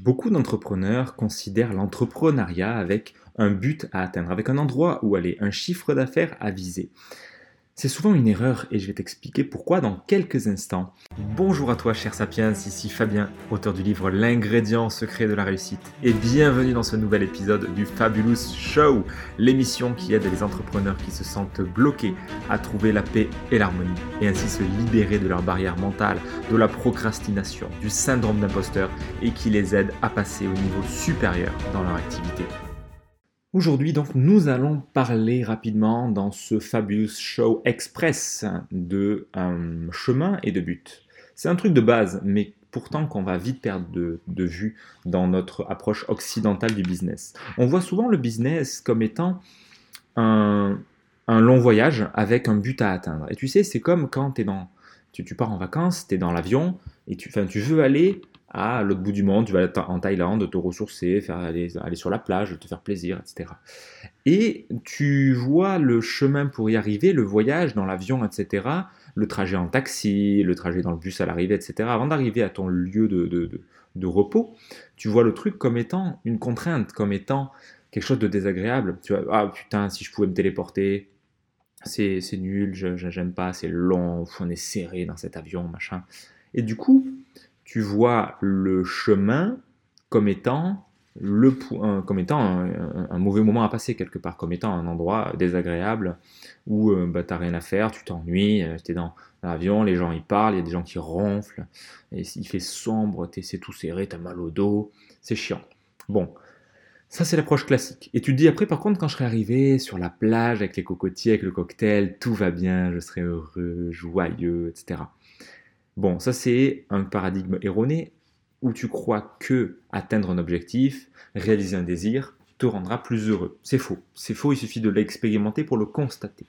Beaucoup d'entrepreneurs considèrent l'entrepreneuriat avec un but à atteindre, avec un endroit où aller, un chiffre d'affaires à viser. C'est souvent une erreur et je vais t'expliquer pourquoi dans quelques instants. Bonjour à toi cher Sapiens, ici Fabien, auteur du livre L'ingrédient secret de la réussite et bienvenue dans ce nouvel épisode du Fabulous Show, l'émission qui aide les entrepreneurs qui se sentent bloqués à trouver la paix et l'harmonie et ainsi se libérer de leurs barrières mentales, de la procrastination, du syndrome d'imposteur et qui les aide à passer au niveau supérieur dans leur activité. Aujourd'hui, donc, nous allons parler rapidement dans ce Fabulous Show Express de euh, chemin et de but. C'est un truc de base, mais pourtant qu'on va vite perdre de, vue dans notre approche occidentale du business. On voit souvent le business comme étant un, long voyage avec un but à atteindre. Et tu sais, c'est comme quand tu, pars en vacances, tu es dans l'avion et tu veux aller à l'autre bout du monde, tu vas en Thaïlande, te ressourcer, faire aller, sur la plage, te faire plaisir, etc. Et tu vois le chemin pour y arriver, le voyage dans l'avion, etc., le trajet en taxi, le trajet dans le bus à l'arrivée, etc., avant d'arriver à ton lieu de, de, de, repos, tu vois le truc comme étant une contrainte, comme étant quelque chose de désagréable. Tu vois, ah putain, si je pouvais me téléporter, c'est nul, j'aime pas, c'est long, on est serré dans cet avion, machin. Et du coup, tu vois le chemin comme étant, le, comme étant un, mauvais moment à passer quelque part, comme étant un endroit désagréable où euh, bah, tu n'as rien à faire, tu t'ennuies, euh, tu es dans l'avion, les gens ils parlent, il y a des gens qui ronflent, il fait sombre, c'est tout serré, tu as mal au dos, c'est chiant. Bon, ça, c'est l'approche classique. Et tu te dis après, par contre, quand je serai arrivé sur la plage avec les cocotiers, avec le cocktail, tout va bien, je serai heureux, joyeux, etc. Bon, ça c'est un paradigme erroné où tu crois que atteindre un objectif, réaliser un désir, te rendra plus heureux. C'est faux. C'est faux, il suffit de l'expérimenter pour le constater.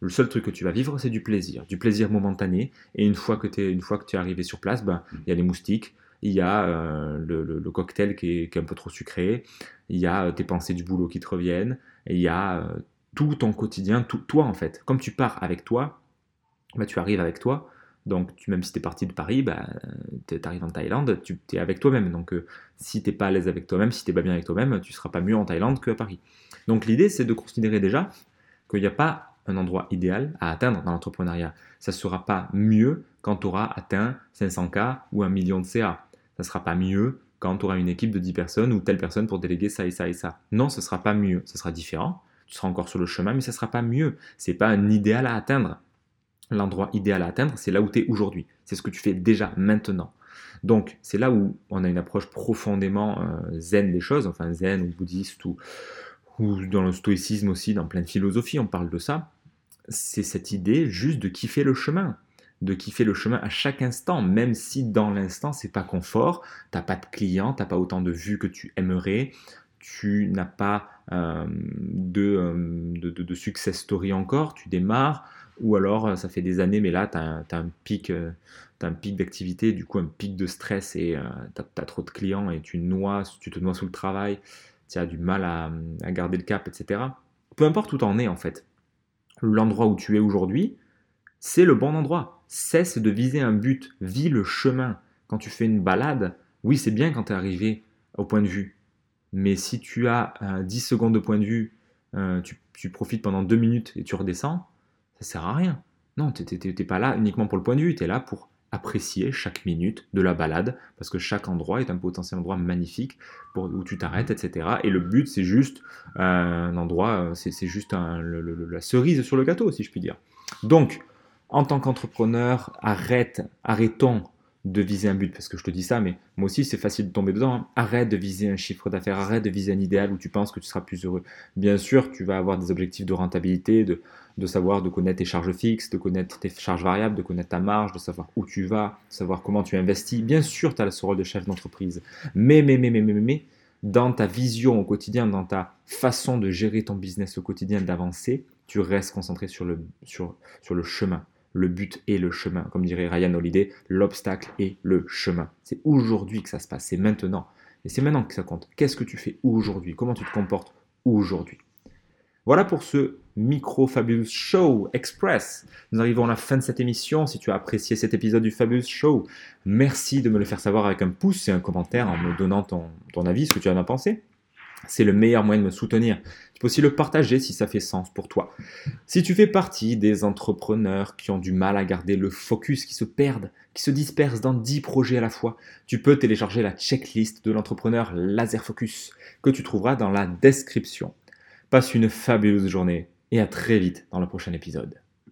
Le seul truc que tu vas vivre, c'est du plaisir, du plaisir momentané. Et une fois que, es, tu es arrivé sur place, ben, il y a les moustiques, il y a euh, le, cocktail qui est, un peu trop sucré, il y a euh, tes pensées du boulot qui te reviennent, il y a euh, tout ton quotidien, tout toi en fait. Comme tu pars avec toi, ben, tu arrives avec toi, donc, tu, même si tu es parti de Paris, bah, tu arrives en Thaïlande, tu es avec toi-même. Donc, euh, si tu pas à l'aise avec toi-même, si tu pas bien avec toi-même, tu seras pas mieux en Thaïlande qu'à Paris. Donc, l'idée, c'est de considérer déjà qu'il n'y a pas un endroit idéal à atteindre dans l'entrepreneuriat. Ça ne sera pas mieux quand tu auras atteint 500K ou un million de CA. Ça ne sera pas mieux quand tu auras une équipe de 10 personnes ou telle personne pour déléguer ça et ça et ça. Non, ce ne sera pas mieux. Ce sera différent. Tu seras encore sur le chemin, mais ce ne sera pas mieux. Ce n'est pas un idéal à atteindre l'endroit idéal à atteindre, c'est là où tu es aujourd'hui. C'est ce que tu fais déjà maintenant. Donc, c'est là où on a une approche profondément euh, zen des choses, enfin zen ou bouddhiste ou, dans le stoïcisme aussi, dans plein de philosophies, on parle de ça. C'est cette idée juste de kiffer le chemin, de kiffer le chemin à chaque instant, même si dans l'instant c'est pas confort, t'as pas de clients, t'as pas autant de vues que tu aimerais, tu n'as pas euh, de, euh, de, de, de, success story encore, tu démarres, ou alors euh, ça fait des années, mais là, tu as, un pic, euh, pic d'activité, du coup un pic de stress et euh, tu as, trop de clients et tu, noies, tu te noies sous le travail, tu as du mal à, garder le cap, etc. Peu importe où tu en es en fait, l'endroit où tu es aujourd'hui, c'est le bon endroit. Cesse de viser un but, vis le chemin. Quand tu fais une balade, oui, c'est bien quand tu es arrivé au point de vue. Mais si tu as 10 secondes de point de vue, tu, tu, profites pendant 2 minutes et tu redescends, sert à rien. Non, tu n'es pas là uniquement pour le point de vue, tu es là pour apprécier chaque minute de la balade, parce que chaque endroit est un potentiel endroit magnifique pour, où tu t'arrêtes, etc. Et le but, c'est juste un endroit, c'est juste la cerise sur le gâteau, si je puis dire. Donc, en tant qu'entrepreneur, arrête, arrêtons de viser un but, parce que je te dis ça, mais moi aussi c'est facile de tomber dedans. Hein. Arrête de viser un chiffre d'affaires, arrête de viser un idéal où tu penses que tu seras plus heureux. Bien sûr, tu vas avoir des objectifs de rentabilité, de, de savoir, de connaître tes charges fixes, de connaître tes charges variables, de connaître ta marge, de savoir où tu vas, de savoir comment tu investis. Bien sûr, tu as ce rôle de chef d'entreprise. Mais, mais, mais, mais, mais, mais, dans ta vision au quotidien, dans ta façon de gérer ton business au quotidien, d'avancer, tu restes concentré sur le, sur, sur le chemin le but est le chemin. Comme dirait Ryan Holiday, l'obstacle est le chemin. C'est aujourd'hui que ça se passe, c'est maintenant. Et c'est maintenant que ça compte. Qu'est-ce que tu fais aujourd'hui? Comment tu te comportes aujourd'hui? Voilà pour ce Micro Fabulous Show Express. Nous arrivons à la fin de cette émission. Si tu as apprécié cet épisode du Fabulous Show, merci de me le faire savoir avec un pouce et un commentaire en me donnant ton, ton avis, ce que tu en as pensé. C'est le meilleur moyen de me soutenir. Tu peux aussi le partager si ça fait sens pour toi. Si tu fais partie des entrepreneurs qui ont du mal à garder le focus, qui se perdent, qui se dispersent dans 10 projets à la fois, tu peux télécharger la checklist de l'entrepreneur Laser Focus que tu trouveras dans la description. Passe une fabuleuse journée et à très vite dans le prochain épisode.